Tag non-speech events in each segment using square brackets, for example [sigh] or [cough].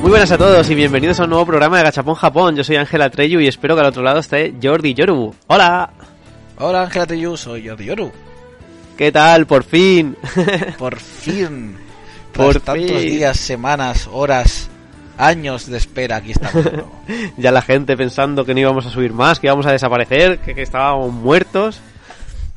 Muy buenas a todos y bienvenidos a un nuevo programa de Gachapón Japón. Yo soy Ángela Treyu y espero que al otro lado esté Jordi Yoru. ¡Hola! Hola Ángela Treyu, soy Jordi Yoru. ¿Qué tal? Por fin. [laughs] Por fin. [laughs] Por tantos días, semanas, horas, años de espera, aquí estamos. [laughs] ya la gente pensando que no íbamos a subir más, que íbamos a desaparecer, que, que estábamos muertos.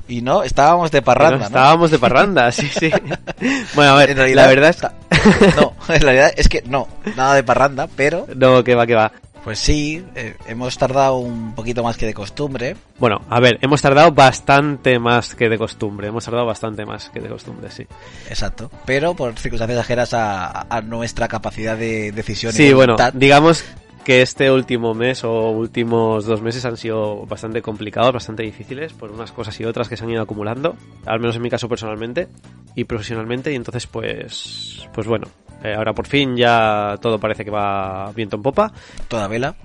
Y no, estábamos de parranda. No, estábamos de parranda, sí, sí. [laughs] Bueno, a ver, la verdad está... [laughs] No, en realidad es que no, nada de parranda, pero... No, que va, que va. Pues sí, eh, hemos tardado un poquito más que de costumbre. Bueno, a ver, hemos tardado bastante más que de costumbre. Hemos tardado bastante más que de costumbre, sí. Exacto. Pero por circunstancias ajenas a, a nuestra capacidad de decisión. Sí, y bueno, digamos que este último mes o últimos dos meses han sido bastante complicados, bastante difíciles por unas cosas y otras que se han ido acumulando, al menos en mi caso personalmente y profesionalmente y entonces pues pues bueno, eh, ahora por fin ya todo parece que va viento en popa. Toda vela.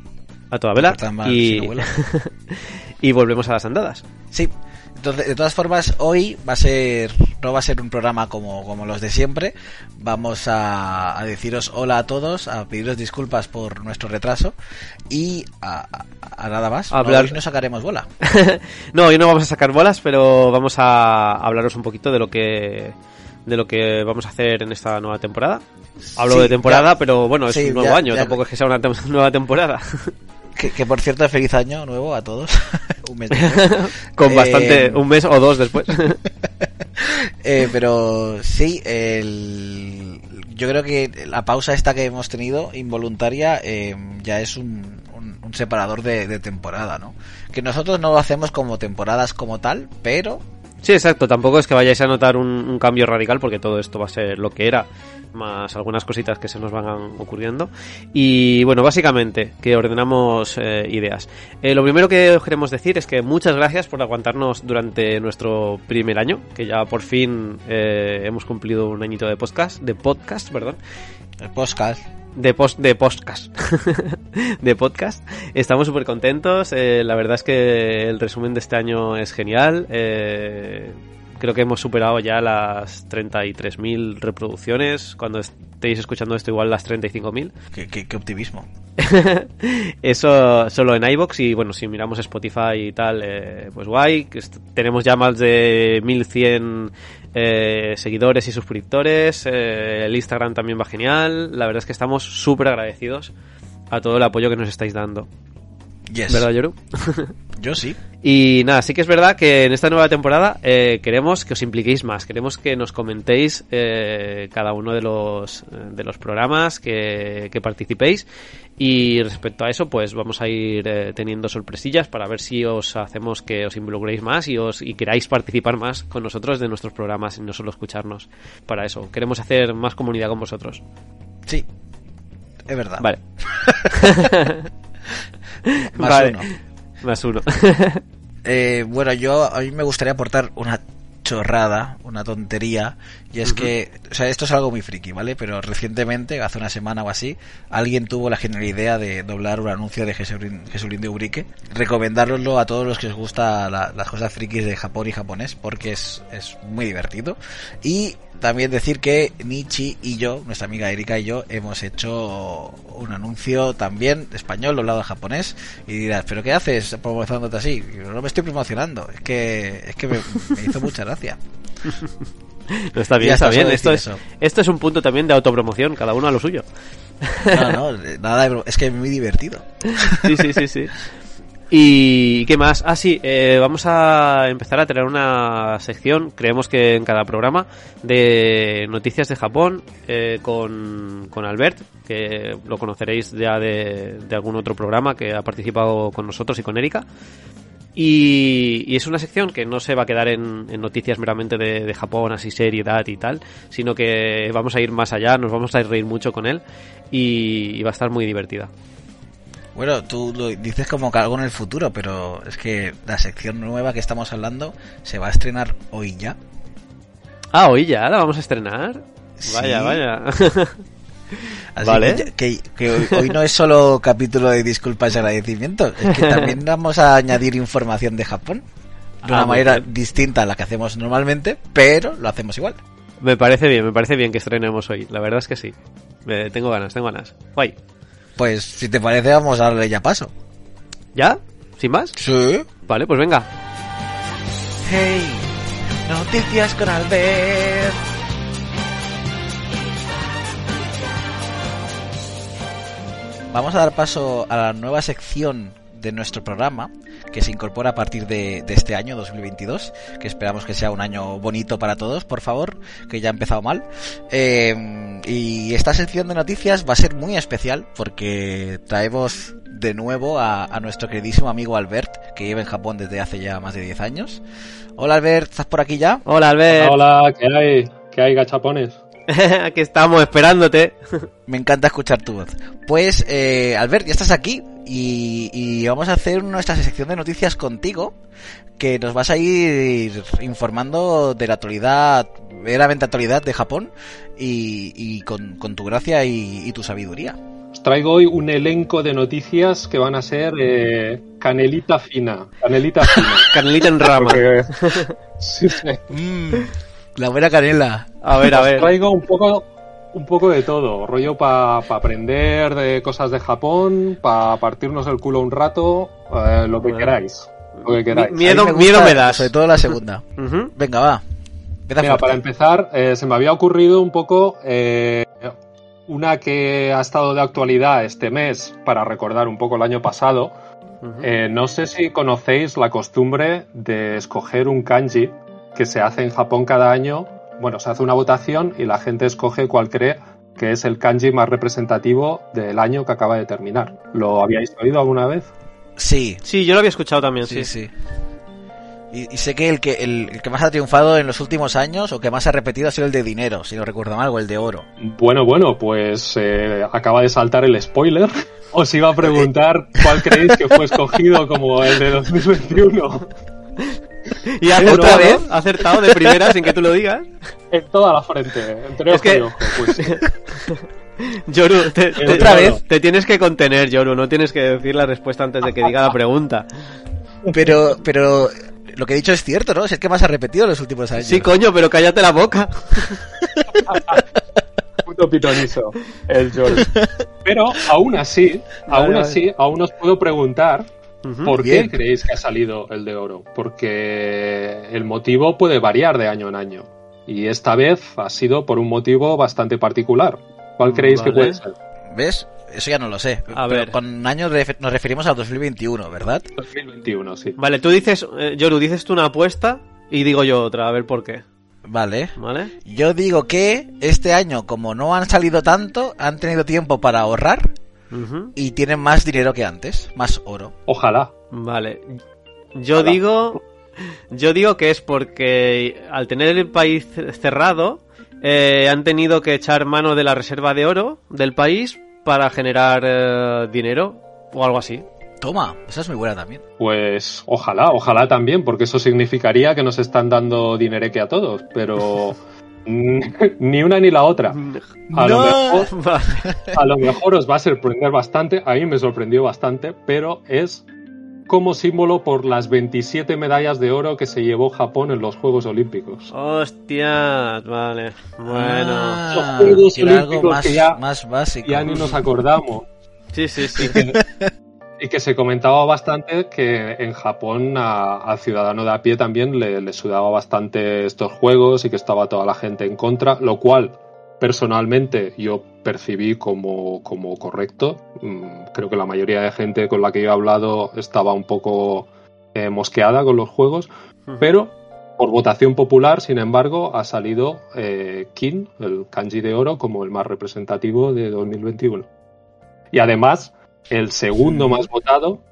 A toda vela. Y... [laughs] y volvemos a las andadas. Sí, de todas formas, hoy va a ser, no va a ser un programa como, como los de siempre. Vamos a, deciros hola a todos, a pediros disculpas por nuestro retraso y a, nada más. Hablar... hoy no sacaremos bola. [laughs] no, hoy no vamos a sacar bolas, pero vamos a hablaros un poquito de lo que de lo que vamos a hacer en esta nueva temporada. Hablo de temporada, pero bueno, es un nuevo año, tampoco es que sea una [laughs] nueva temporada. Que, por cierto, feliz año nuevo a todos. [laughs] un mes [laughs] Con bastante, eh, un mes o dos después. [laughs] eh, pero sí, el, yo creo que la pausa esta que hemos tenido, involuntaria, eh, ya es un, un, separador de, de, temporada, ¿no? Que nosotros no lo hacemos como temporadas como tal, pero Sí, exacto. Tampoco es que vayáis a notar un, cambio radical porque todo esto va a ser lo que era, más algunas cositas que se nos van ocurriendo. Y bueno, básicamente que ordenamos eh, ideas. Eh, lo primero que os queremos decir es que muchas gracias por aguantarnos durante nuestro primer año, que ya por fin eh, hemos cumplido un añito de podcast, de podcast, perdón. El podcast de, post, de podcast. [laughs] de podcast. Estamos súper contentos. Eh, la verdad es que el resumen de este año es genial. Eh, creo que hemos superado ya las 33.000 reproducciones. Cuando estéis escuchando esto, igual las 35.000. ¿Qué, qué, qué optimismo. [laughs] Eso solo en iBox y bueno, si miramos Spotify y tal, eh, pues guay. Tenemos ya más de 1100 eh, seguidores y suscriptores. Eh, el Instagram también va genial. La verdad es que estamos súper agradecidos a todo el apoyo que nos estáis dando. ¿Verdad, Yoru? [laughs] Yo sí. Y nada, sí que es verdad que en esta nueva temporada eh, queremos que os impliquéis más, queremos que nos comentéis eh, cada uno de los, de los programas, que, que, participéis. Y respecto a eso, pues vamos a ir eh, teniendo sorpresillas para ver si os hacemos que os involucréis más y os y queráis participar más con nosotros de nuestros programas y no solo escucharnos. Para eso, queremos hacer más comunidad con vosotros. Sí, es verdad. Vale. [laughs] [laughs] Más uno. Más uno. [laughs] eh, bueno, yo a mí me gustaría aportar una chorrada, una tontería, y es que, o sea, esto es algo muy friki, ¿vale? Pero recientemente, hace una semana o así, alguien tuvo la genial idea de doblar un anuncio de Jesulín, de Urique, recomendároslo a todos los que os gusta las cosas frikis de Japón y japonés, porque es, es muy divertido. Y también decir que Nichi y yo, nuestra amiga Erika y yo, hemos hecho un anuncio también español doblado en japonés. Y dirás, ¿pero qué haces promocionándote así? no me estoy promocionando, es que, es que me, hizo mucha gracia. No, está bien, está bien. Esto es, esto es un punto también de autopromoción, cada uno a lo suyo. No, no, nada, es que es muy divertido. Sí, sí, sí, sí. [laughs] ¿Y qué más? Ah, sí, eh, vamos a empezar a tener una sección, creemos que en cada programa, de noticias de Japón eh, con, con, Albert, que lo conoceréis ya de, algún otro programa que ha participado con nosotros y con Erika. Y, es una sección que no se va a quedar en, en noticias meramente de, Japón, así seriedad y tal, sino que vamos a ir más allá, nos vamos a reír mucho con él y va a estar muy divertida. Bueno, tú lo dices como que algo en el futuro, pero es que la sección nueva que estamos hablando se va a estrenar hoy ya. Ah, hoy ya, la vamos a estrenar. Vaya, vaya. [laughs] Así vale. que, que, hoy, no es solo capítulo de disculpas y agradecimientos, es que también [laughs] vamos a añadir información de Japón. de una Ah, muy manera bien. distinta a la que hacemos normalmente, pero lo hacemos igual. Me parece bien, me parece bien que estrenemos hoy. La verdad es que sí. Eh, tengo ganas, tengo ganas. Guay. Pues si te parece, vamos a darle ya paso. ¿Ya? ¿Sin más? Sí. Vale, pues venga. Hey, noticias con Albert. Vamos a dar paso a la nueva sección de nuestro programa que se incorpora a partir de, de este año 2022 que esperamos que sea un año bonito para todos por favor que ya ha empezado mal Eh, y esta sección de noticias va a ser muy especial porque traemos de nuevo a, a nuestro queridísimo amigo Albert que vive en Japón desde hace ya más de 10 años hola Albert ¿estás por aquí ya? Hola, Albert. Hola, ¿qué hay? ¿Qué hay, gachapones? [laughs] Aquí estamos esperándote. Me encanta escuchar tu voz. Pues, eh, Albert, ya estás aquí y, y vamos a hacer nuestra sección de noticias contigo, que nos vas a ir informando de la actualidad, veramente actualidad de Japón y, y con, con tu gracia y, y tu sabiduría. Os traigo hoy un elenco de noticias que van a ser eh, canelita fina. Canelita fina. [laughs] Canelita en rama. Porque- [laughs] Sí, sí. Mm, la buena canela. A ver, a Os ver. traigo un poco, un poco de todo. Rollo para aprender de cosas de Japón, para partirnos el culo un rato, eh, lo que Bueno. queráis. Lo que queráis. Mi- Miedo- A mí miedo me das. Sobre todo la segunda. [laughs] Venga, va. Mira, fuerte. para empezar, eh, se me había ocurrido un poco eh, una que ha estado de actualidad este mes para recordar un poco el año pasado. Eh, no sé si conocéis la costumbre de escoger un kanji que se hace en Japón cada año. Bueno, se hace una votación y la gente escoge cuál cree que es el kanji más representativo del año que acaba de terminar. ¿Lo habíais oído alguna vez? Sí, Sí, yo lo había escuchado también, sí. sí, sí. Y, y sé que el que el, el que más ha triunfado en los últimos años o que más ha repetido ha sido el de dinero, si no recuerdo mal, o el de oro. Bueno, bueno, pues eh, acaba de saltar el spoiler. [laughs] Os iba a preguntar cuál creéis que fue escogido como el de [laughs] 2021. [laughs] Y ha Pero acertado, no. ¿eh? Ha acertado de primera sin que tú lo digas. En toda la frente, entre Es que- y ojo. Pues, Yoru, te, te- Otra vez. te tienes que contener, Yoru. No tienes que decir la respuesta antes de que diga la pregunta. Pero, pero lo que he dicho es cierto, ¿no? Si es que más ha repetido en los últimos años. Sí, coño, pero cállate la boca. [laughs] puto pitonizo, el Joel. Pero aún así, Vale, aún vale. así, aún os puedo preguntar Por Bien. qué creéis que ha salido el de oro. Porque el motivo puede variar de año en año. Y esta vez ha sido por un motivo bastante particular. ¿Cuál creéis que puede ser? ¿Ves? Eso ya no lo sé. A Pero ver. Con años nos referimos al 2021, ¿verdad? 2021, sí. Vale, tú dices, eh, Yoru, dices tú una apuesta y digo yo otra, a ver por qué. Vale. ¿Vale? Yo digo que este año, como no han salido tanto, han tenido tiempo para ahorrar Y tienen más dinero que antes, más oro. Ojalá. Vale. Yo digo. Yo digo que es porque al tener el país cerrado, eh, han tenido que echar mano de la reserva de oro del país para generar eh, dinero o algo así. Toma, esa es muy buena también. Pues ojalá, ojalá también, porque eso significaría que nos están dando dinereque a todos, pero [laughs] ni una ni la otra. A, lo mejor, [laughs] a lo mejor os va a sorprender bastante, a mí me sorprendió bastante, pero es como símbolo por las 27 medallas de oro que se llevó Japón en los Juegos Olímpicos. Hostias, vale. Bueno. Ah, Los Juegos que era algo Olímpicos más, que ya- más básico. Ya ni nos acordamos. Sí, sí, sí. Y que se comentaba bastante que en Japón a- al ciudadano de a pie también le, le sudaba bastante estos juegos y que estaba toda la gente en contra, lo cual personalmente yo percibí como, como correcto. Mm, Creo que la mayoría de gente con la que yo he hablado estaba un poco eh, mosqueada con los juegos, pero por votación popular, sin embargo, ha salido eh, Kin, el kanji de oro, como el más representativo de 2021. Y además, el segundo más votado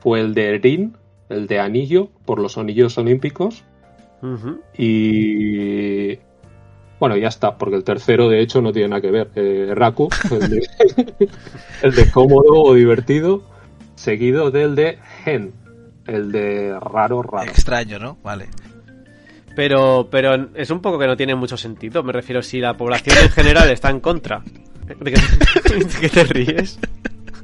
fue el de Rin, el de anillo, por los anillos olímpicos. Y bueno, ya está, porque el tercero de hecho no tiene nada que ver. Eh, Raku, el de, [laughs] el de cómodo o divertido, seguido del de Gen, el de raro, raro. Extraño, ¿no? Vale. Pero, pero es un poco que no tiene mucho sentido. Me refiero si la población en general está en contra. ¿De qué, [laughs] de qué te ríes?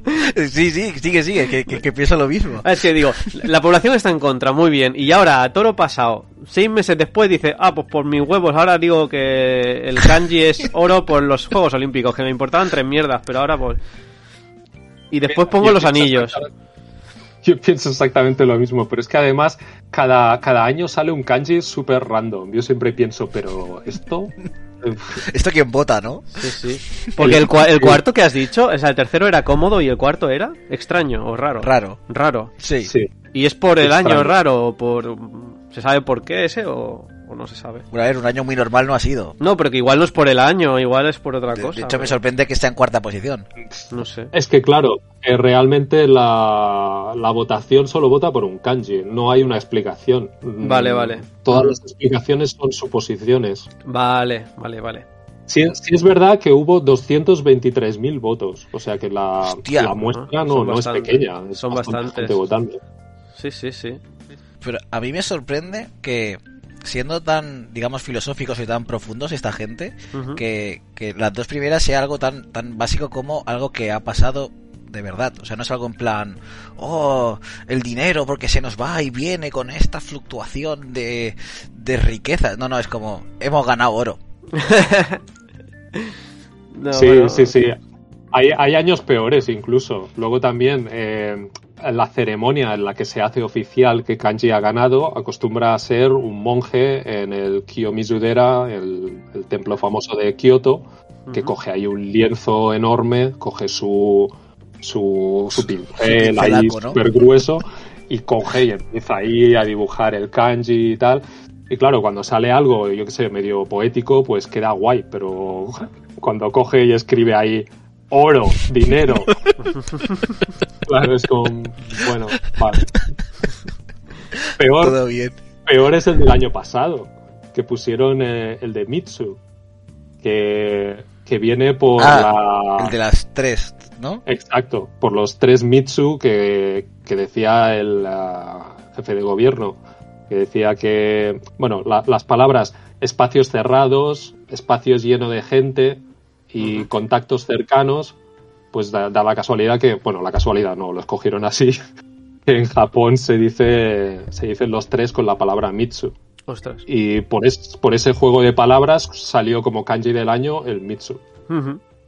[laughs] Sí, sí, sigue, sigue, que, que, que pienso lo mismo. Es que digo, la población está en contra, muy bien. Y ahora, a toro pasado, seis meses después dice, ah, pues por mis huevos, ahora digo que el kanji es oro por los Juegos Olímpicos, que me importaban tres mierdas, pero ahora pues... Y después pongo Yo los anillos. Yo pienso exactamente lo mismo, pero es que además cada, cada año sale un kanji súper random. Yo siempre pienso, pero esto... Esto quien vota, ¿no? Sí, sí. [laughs] Porque el, cua- el cuarto que has dicho, o sea, el tercero era cómodo y el cuarto era extraño o raro. Raro. Raro. Sí. sí. ¿Y es por el Extraño. año raro o por... ¿Se sabe por qué ese o, o no se sabe? Bueno, a ver, un año muy normal no ha sido. No, pero que igual no es por el año, igual es por otra De, cosa. de hecho, me sorprende que esté en cuarta posición. No sé. Es que claro, eh, realmente la, la votación solo vota por un kanji, no hay una explicación. Vale, vale. Todas las explicaciones son suposiciones. Vale, vale, vale. Sí, sí es verdad que hubo 223.000 votos, o sea que la, Hostia. la muestra no, no es pequeña. es Son bastante bastantes. gente votando. Sí, sí, sí. Pero a mí me sorprende que, siendo tan, digamos, filosóficos y tan profundos esta gente, que, que las dos primeras sea algo tan, tan básico como algo que ha pasado de verdad. O sea, no es algo en plan, oh, el dinero porque se nos va y viene con esta fluctuación de, de riqueza. No, no, es como, hemos ganado oro. [laughs] No, sí, bueno, sí, sí. Hay, hay años peores incluso. Luego también eh, la ceremonia en la que se hace oficial que Kanji ha ganado acostumbra a ser un monje en el Kiyomizu-dera, el, el templo famoso de Kioto, que coge ahí un lienzo enorme, coge su, su, su pincel Su ahí ¿no? súper grueso y coge y empieza ahí a dibujar el kanji y tal. Y claro, cuando sale algo, yo que sé, medio poético, pues queda guay, pero cuando coge y escribe ahí oro, dinero, claro, es como, bueno, vale. Peor, Todo bien. peor es el del año pasado, que pusieron eh, el de Mitsu, que, que viene por Ah, la... El de las tres, ¿no? Exacto, por los tres Mitsu que, que decía el ah, jefe de gobierno, que decía que, bueno, la- las palabras espacios cerrados, espacios llenos de gente y contactos cercanos, pues da, da la casualidad que, bueno, la casualidad no, lo escogieron así, [laughs] que en Japón se dice, se dicen los tres con la palabra Mitsu. Ostras. Y por, es- por ese juego de palabras salió como kanji del año el Mitsu.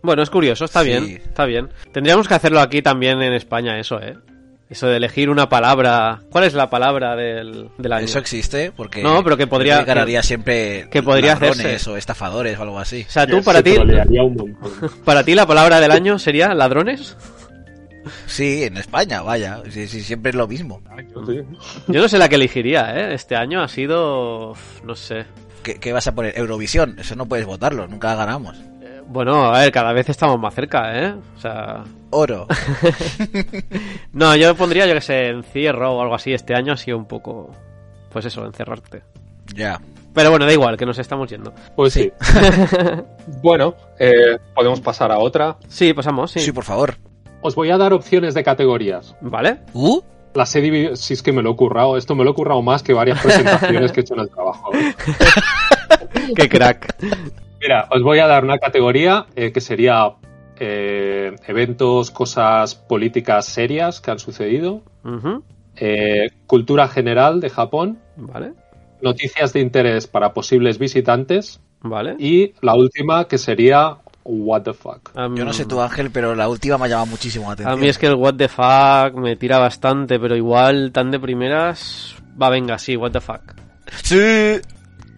Bueno, es curioso, está Sí. bien, está bien. Tendríamos que hacerlo aquí también en España, eso, ¿eh? Eso de elegir una palabra. ¿Cuál es la palabra del, del año? Eso existe porque No, pero que podría- ganaría siempre que podría ladrones hacerse. o estafadores o algo así. O sea, tú Que para ti, [laughs] para ti la palabra del año sería ladrones. Sí, en España, vaya, sí, sí, siempre es lo mismo. Sí. Yo no sé la que elegiría, ¿eh? Este año ha sido, no sé. ¿Qué, qué vas a poner? Eurovisión, eso no puedes votarlo, nunca ganamos. Bueno, a ver, cada vez estamos más cerca, ¿eh? O sea, Oro. [laughs] no, yo pondría, yo que sé, encierro o algo así. Este año ha sido un poco, pues eso, encerrarte. ya. Pero bueno, da igual, que nos estamos yendo. Pues sí. [laughs] bueno, eh, podemos pasar a otra. Sí, pasamos, sí. Sí. por favor. Os voy a dar opciones de categorías. ¿Vale? ¿Uh? Las he dividido, si es que me lo he currado, esto me lo he currado más que varias presentaciones [laughs] que he hecho en el trabajo. Qué crack. Mira, os voy a dar una categoría eh, que sería eh, eventos, cosas políticas serias que han sucedido, eh, cultura general de Japón, Vale, noticias de interés para posibles visitantes vale. y la última que sería What the fuck. Yo no sé tú, Ángel, pero la última me ha llamado muchísimo la A atención. mí es que el what the fuck me tira bastante, pero igual tan de primeras... Va, venga, sí, what the fuck. Sí.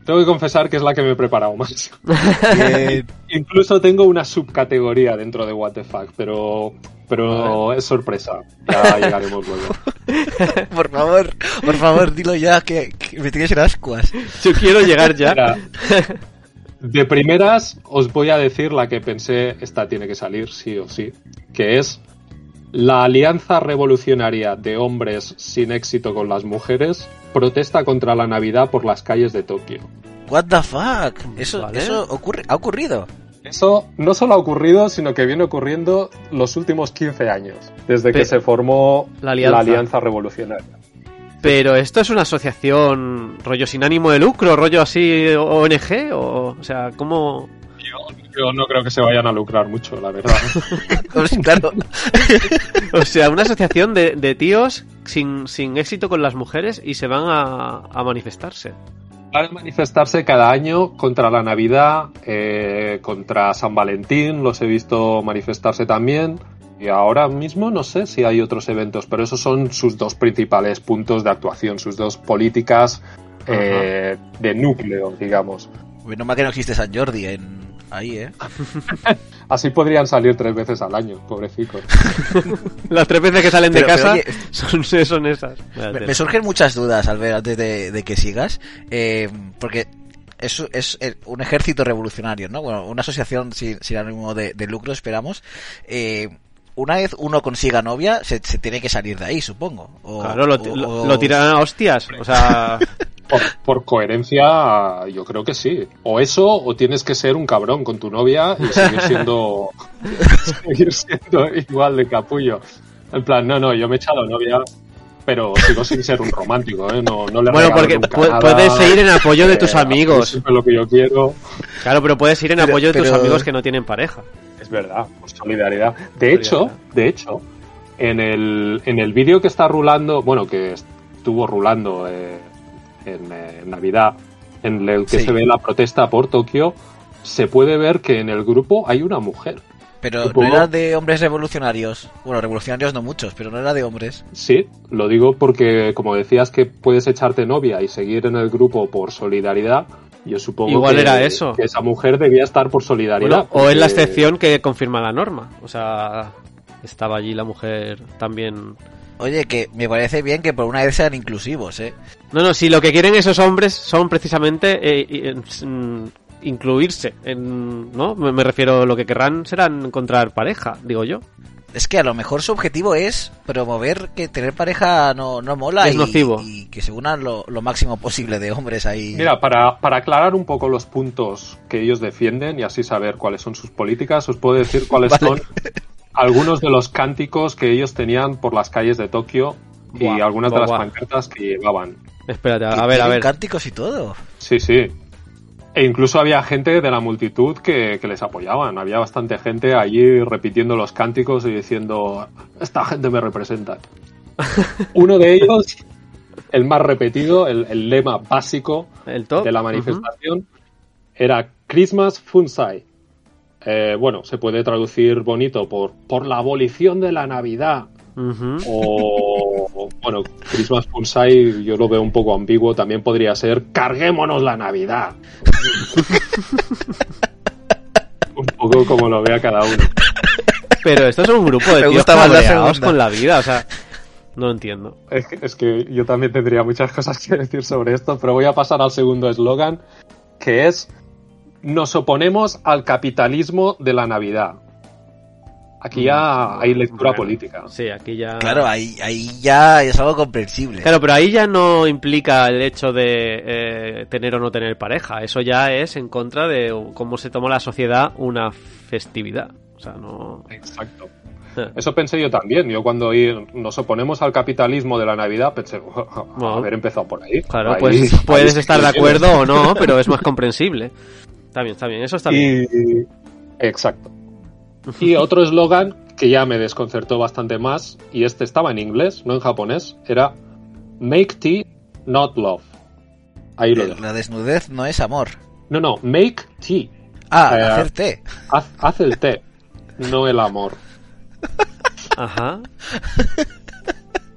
Tengo que confesar que es la que me he preparado más. [laughs] Incluso tengo una subcategoría dentro de What the fuck, pero, pero es sorpresa. Ya llegaremos luego. [laughs] por favor, por favor, dilo ya, que, que me tienes en ascuas. Yo quiero llegar ya. Mira, de primeras os voy a decir la que pensé, esta tiene que salir sí o sí, que es la Alianza Revolucionaria de Hombres sin éxito con las mujeres protesta contra la Navidad por las calles de Tokio. What the fuck? Eso, Vale. eso ocurre, ha ocurrido. Eso no solo ha ocurrido, sino que viene ocurriendo los últimos 15 años, desde Pe- que se formó La Alianza. Revolucionaria. Pero esto es una asociación rollo sin ánimo de lucro, rollo así ONG, o, o sea, ¿cómo? Yo no creo que se vayan a lucrar mucho, la verdad. [laughs] Pues, claro. [laughs] O sea, una asociación de, de tíos sin, sin éxito con las mujeres y se van a, a manifestarse. Van a manifestarse cada año contra la Navidad, eh, contra San Valentín, los he visto manifestarse también. Y ahora mismo no sé si hay otros eventos, pero esos son sus dos principales puntos de actuación, sus dos políticas eh, de núcleo, digamos. Menos mal que no existe San Jordi en ahí, ¿eh? [laughs] Así podrían salir tres veces al año, pobrecicos. [laughs] Las tres veces que salen de Pero- casa oye, son, [laughs] son esas. Me, me surgen muchas dudas, Albert, antes de, de que sigas, eh, porque es, es eh, un ejército revolucionario, ¿no? Bueno, una asociación sin, sin ánimo de, de lucro, esperamos. Eh, una vez uno consiga novia, se, se tiene que salir de ahí, supongo. O- Claro, lo, o- lo- tiran a hostias. O sea, Por, por coherencia, yo creo que sí. O eso, o tienes que ser un cabrón con tu novia y seguir siendo, [laughs] seguir siendo igual de capullo. En plan, no, no, yo me he echado novia, pero sigo sin ser un romántico, ¿eh? No, no le bueno, porque nunca pu- nada, puedes ir en apoyo de eh, tus hago amigos. siempre lo que yo quiero. Claro, pero puedes ir en Pero- apoyo de tus amigos que no tienen pareja. Es verdad, por solidaridad. De hecho, de hecho, en el, en el vídeo que está rulando, bueno, que estuvo rulando eh, en, eh, en Navidad, en el que Sí. se ve la protesta por Tokio, se puede ver que en el grupo hay una mujer. Pero supongo- no era de hombres revolucionarios. Bueno, revolucionarios no muchos, pero no era de hombres. Sí, lo digo porque, como decías que puedes echarte novia y seguir en el grupo por solidaridad, yo supongo Igual que, era eso. que esa mujer debía estar por solidaridad. Bueno, o es la excepción que confirma la norma. O sea, estaba allí la mujer también. Oye, que me parece bien que por una vez sean inclusivos, ¿eh? No, no, si lo que quieren esos hombres son precisamente eh, incluirse, en, ¿no? Me, me refiero, lo que querrán será encontrar pareja, digo yo. Es que a lo mejor su objetivo es promover que tener pareja no, no mola Es y, nocivo. y que se unan lo, lo máximo posible de hombres ahí. Mira, para, para aclarar un poco los puntos que ellos defienden y así saber cuáles son sus políticas, os puedo decir cuáles [laughs] Vale. son algunos de los cánticos que ellos tenían por las calles de Tokio y algunas de las pancartas que llevaban. Espérate, a ver, a ver. cánticos y todo. Sí, sí. E incluso había gente de la multitud que, que les apoyaban. Había bastante gente allí repitiendo los cánticos y diciendo, esta gente me representa. [laughs] Uno de ellos, el más repetido, el, el lema básico El de la manifestación, era Christmas Funsai. Eh, bueno, se puede traducir bonito por por la abolición de la Navidad. O, bueno, Christmas Funsai yo lo veo un poco ambiguo. También podría ser carguémonos la Navidad. [laughs] un poco como lo vea cada uno. Pero esto es un grupo de Me tíos cabreados con la vida, o sea, no entiendo. Es que, es que yo también tendría muchas [laughs] cosas que decir sobre esto, pero voy a pasar al segundo eslogan, que es nos oponemos al capitalismo de la Navidad. Aquí ya hay lectura Bueno, política. Sí, aquí ya. Claro, ahí, ahí ya es algo comprensible. Claro, pero ahí ya no implica el hecho de eh, tener o no tener pareja. Eso ya es en contra de cómo se toma la sociedad una festividad. O sea, no. Exacto. Eso pensé yo también. Yo cuando oí nos oponemos al capitalismo de la Navidad pensé, Bueno. haber empezado por ahí. Claro, Ahí- pues [laughs] ahí puedes estar de acuerdo o no, [laughs] pero es más comprensible. Está bien, está bien, eso está bien. Y... Exacto. Y otro eslogan que ya me desconcertó bastante más, y este estaba en inglés, no en japonés, era Make tea, not love. Ahí lo Eh. La desnudez no es amor. No, no, make tea. Ah, Eh, hacer té. Haz, haz el té, no el amor. Ajá.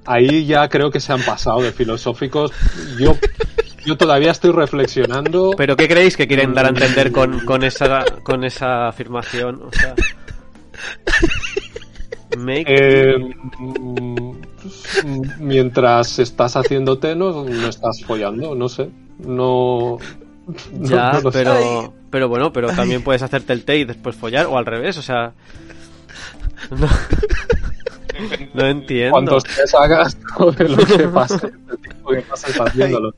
Ahí ya creo que se han pasado de filosóficos. Yo, yo todavía estoy reflexionando. Pero ¿qué creéis que quieren dar a entender con, con esa con esa afirmación? O sea, make Eh, mm, mientras estás haciendo té, no, no estás follando, no sé. No. no- ya, no sé. pero pero bueno, pero también puedes hacerte el té y después follar o al revés, o sea, no, no entiendo. Cuantos tés hagas, lo que pase, el tiempo que pases haciéndolo.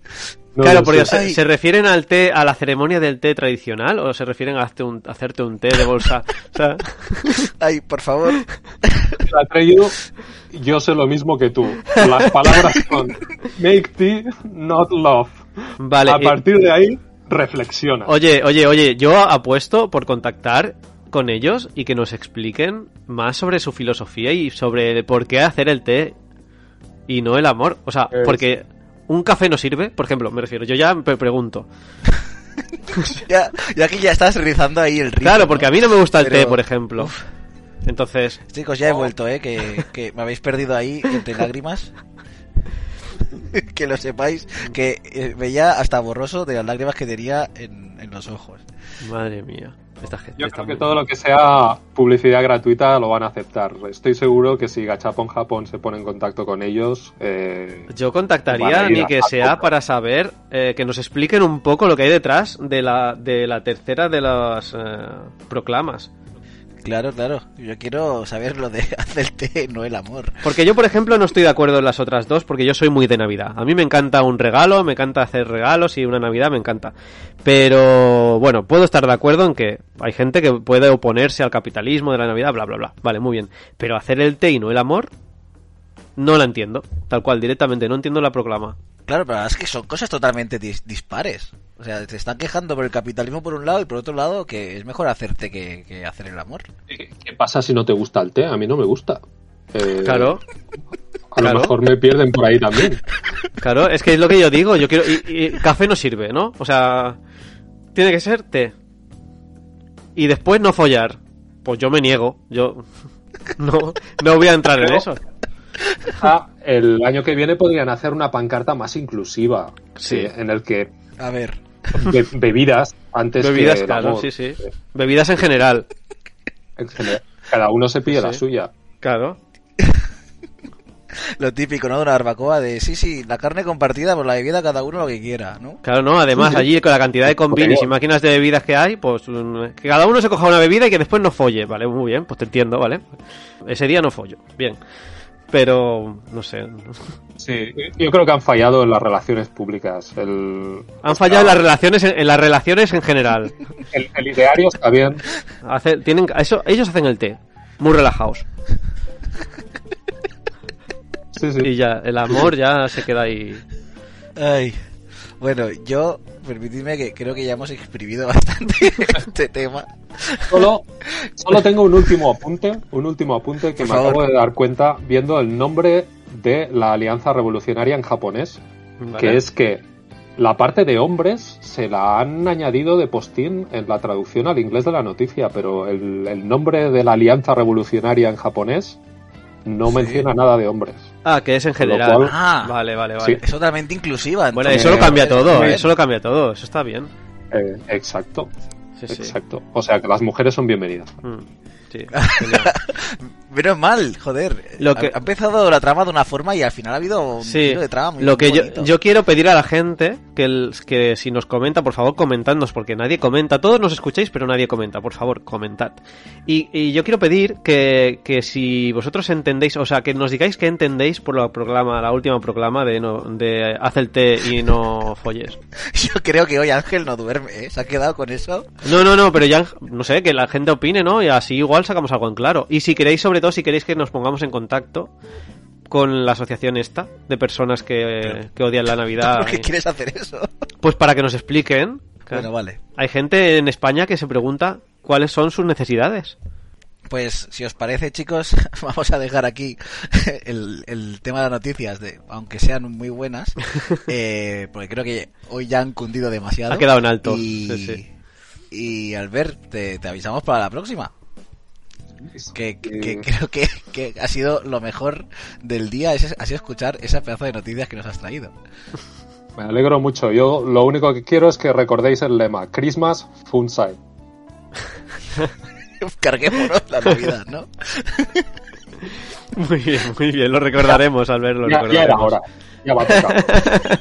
No claro, porque se, se refieren al té, a la ceremonia del té tradicional o se refieren a hacerte un, a hacerte un té de bolsa. [laughs] O sea, Ay, por favor. [laughs] La traído, yo sé lo mismo que tú. Las palabras son make tea, not love. vale. A y- partir de ahí, reflexiona. Oye, oye, oye, yo apuesto por contactar con ellos y que nos expliquen más sobre su filosofía y sobre por qué hacer el té y no el amor. O sea, Es- porque un café no sirve, por ejemplo, me refiero, yo ya me pregunto. [laughs] Ya, ya que ya estás rizando ahí el ritmo. Claro, porque a mí no me gusta el Pero- té, por ejemplo. Entonces, Chicos, ya he vuelto, ¿eh? Que, que me habéis perdido ahí entre lágrimas. [laughs] que lo sepáis, que eh, veía hasta borroso de las lágrimas que tenía en, en los ojos. madre mía, esta gente Yo está creo que todo lo que sea publicidad gratuita lo van a aceptar. Estoy seguro que si Gachapon Japón se pone en contacto con ellos, eh, Yo contactaría a ni que a sea para saber eh, que nos expliquen un poco lo que hay detrás de la, de la tercera de las eh, proclamas. Claro, claro. Yo quiero saber lo de hacer el té, no el amor. Porque yo, por ejemplo, no estoy de acuerdo en las otras dos porque yo soy muy de Navidad. A mí me encanta un regalo, me encanta hacer regalos y una Navidad me encanta. Pero bueno, puedo estar de acuerdo en que hay gente que puede oponerse al capitalismo de la Navidad, bla, bla, bla. Vale, muy bien. Pero hacer el té y no el amor, no la entiendo. Tal cual, directamente, no entiendo la proclama. Claro, pero es que son cosas totalmente dis- dispares. O sea, te están quejando por el capitalismo por un lado y por otro lado que es mejor hacerte que, que hacer el amor. ¿qué qué pasa si no te gusta el té? A mí no me gusta. Eh, Claro. A lo mejor me pierden por ahí también. Claro, es que es lo que yo digo. Yo quiero. Y, y café no sirve, ¿no? O sea, tiene que ser té. Y después no follar. Pues yo me niego. Yo [laughs] no, no voy a entrar en eso. [laughs] Ah, el año que viene podrían hacer una pancarta más inclusiva. Sí. eh, En el que A ver, be- [laughs] bebidas antes Bebidas, que claro, amor. sí, sí. Bebidas en general. En general, Cada uno se pille la suya. Claro. [laughs] lo típico, ¿no? De una barbacoa de sí, sí, la carne compartida por la bebida cada uno lo que quiera, ¿no? Claro, no. Además, allí con la cantidad de combinis Porque- y máquinas de bebidas que hay, pues mm, que cada uno se coja una bebida y que después no folle. Vale, muy bien, pues te entiendo, ¿vale? Ese día no follo. Bien. Pero, no sé. Sí, yo creo que han fallado en las relaciones públicas. El, Han fallado en las relaciones, en las relaciones en general. el, el ideario está bien. Hace- tienen, eso, ellos hacen el té, muy relajados. Sí, sí. Y ya, el amor ya se queda ahí. Ay. Bueno, yo, permitidme que creo que ya hemos exprimido [laughs] bastante este tema. Solo, solo tengo un último apunte, un último apunte que Por me favor. acabo de dar cuenta viendo el nombre de la Alianza Revolucionaria en japonés, ¿vale? que es que la parte de hombres se la han añadido de postín en la traducción al inglés de la noticia, pero el, el nombre de la Alianza Revolucionaria en japonés no Sí. menciona nada de hombres. Ah, que es en general. cual- Ah. Vale, vale, vale. Sí. Es totalmente inclusiva. Bueno, eso lo cambia todo, bien. eso lo cambia todo, eso está bien. Eh, exacto, Sí, sí. exacto. O sea que las mujeres son bienvenidas. Mm, sí. [laughs] Menos mal, joder. Lo que- Ha empezado la trama de una forma y al final ha habido un Sí, giro de trama muy, lo que muy yo, yo quiero pedir a la gente que, el- que si nos comenta, por favor, comentadnos, porque nadie comenta. Todos nos escucháis, pero nadie comenta. Por favor, comentad. Y, y yo quiero pedir que, que si vosotros entendéis, o sea, que nos digáis que entendéis por la proclama, la última proclama de, no, de haz el té y no [laughs] folles. Yo creo que hoy Ángel no duerme, ¿eh? Se ha quedado con eso. No, no, no, pero ya, no sé, que la gente opine, ¿no? Y así igual sacamos algo en claro. Y si queréis, sobre todo, si queréis que nos pongamos en contacto con la asociación esta de personas que, que odian la Navidad. ¿Por qué y- quieres hacer eso? Pues para que nos expliquen. Bueno, vale. Hay gente en España que se pregunta cuáles son sus necesidades. Pues si os parece, chicos, [laughs] vamos a dejar aquí [laughs] el, el tema de las noticias, de, aunque sean muy buenas, [laughs] eh, porque creo que hoy ya han cundido demasiado. Ha quedado en alto, Y, sí, sí. y Albert, te, te avisamos para la próxima. Que, que- que Eh, creo que, que ha sido lo mejor del día, es, ha sido escuchar esa pedazo de noticias que nos has traído. [laughs] Me alegro mucho. Yo lo único que quiero es que recordéis el lema Christmas Funside. [laughs] Carguémonos la Navidad, ¿no? [laughs] Muy bien, muy bien, lo recordaremos al verlo. Ya, ya era hora. Ya va a tocar.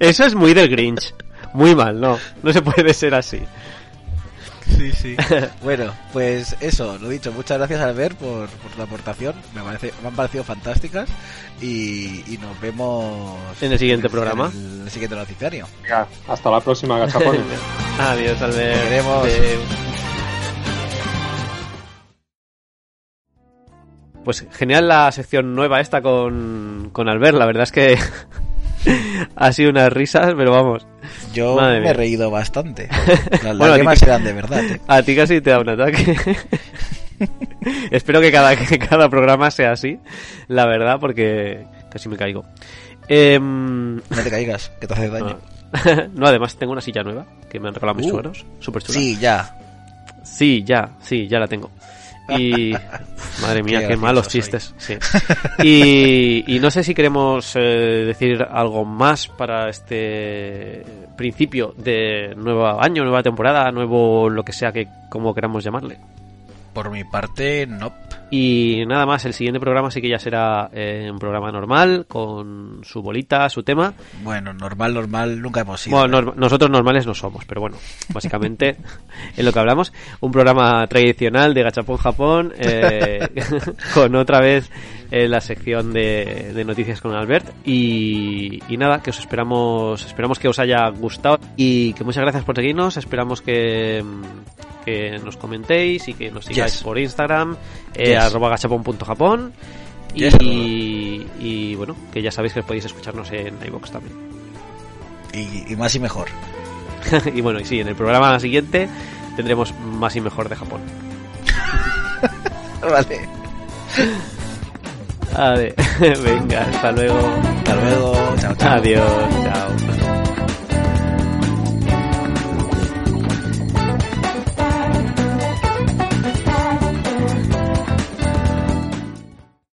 Eso es muy del Grinch. Muy mal, no. No se puede ser así. Sí, sí. [laughs] Bueno, pues eso, lo dicho, muchas gracias Albert por, por tu aportación, me, parece, me han parecido fantásticas y, y nos vemos En el siguiente programa. En el siguiente noticiario. Venga, hasta la próxima, gachapones. [laughs] Adiós, Albert. Queremos. Pues genial la sección nueva esta con, con Albert. La verdad es que [laughs] ha sido unas risas, pero vamos. Yo Madre me mía. he reído bastante. [laughs] Las Bueno, lágrimas eran de verdad. ¿eh? A ti casi te da un ataque. [laughs] Espero que cada, que cada programa sea así, la verdad, porque casi me caigo. Em, No te caigas, que te hace daño. no. [laughs] no, además tengo una silla nueva que me han regalado mis Uh. suegros. Súper chula. Sí, ya. Sí, ya, sí, ya la tengo. [laughs] Y madre mía, Qué qué, malos chistes. Sí. [laughs] Y, y no sé si queremos eh, decir algo más para este principio de nuevo año, nueva temporada, nuevo lo que sea que como queramos llamarle. Por mi parte, no. Y nada más, el siguiente programa sí que ya será eh, un programa normal, con su bolita, su tema. Bueno, normal, normal, nunca hemos sido. Bueno, norm- nosotros normales no somos, pero bueno, básicamente [laughs] es lo que hablamos. Un programa tradicional de Gachapón Japón, eh, [laughs] con otra vez eh, la sección de, de noticias con Albert. Y, y nada, que os esperamos, esperamos que os haya gustado y que muchas gracias por seguirnos. Esperamos que, que nos comentéis y que nos sigáis Yes. por Instagram, eh, Yes. Arroba gachapon.japón. Y, y bueno, que ya sabéis que podéis escucharnos en iVoox también. Y, y más y mejor. [laughs] y bueno, y sí, en el programa siguiente tendremos más y mejor de Japón. [laughs] Vale. Ver, [laughs] venga, hasta luego. Hasta luego. Chao, chao. Adiós, chao.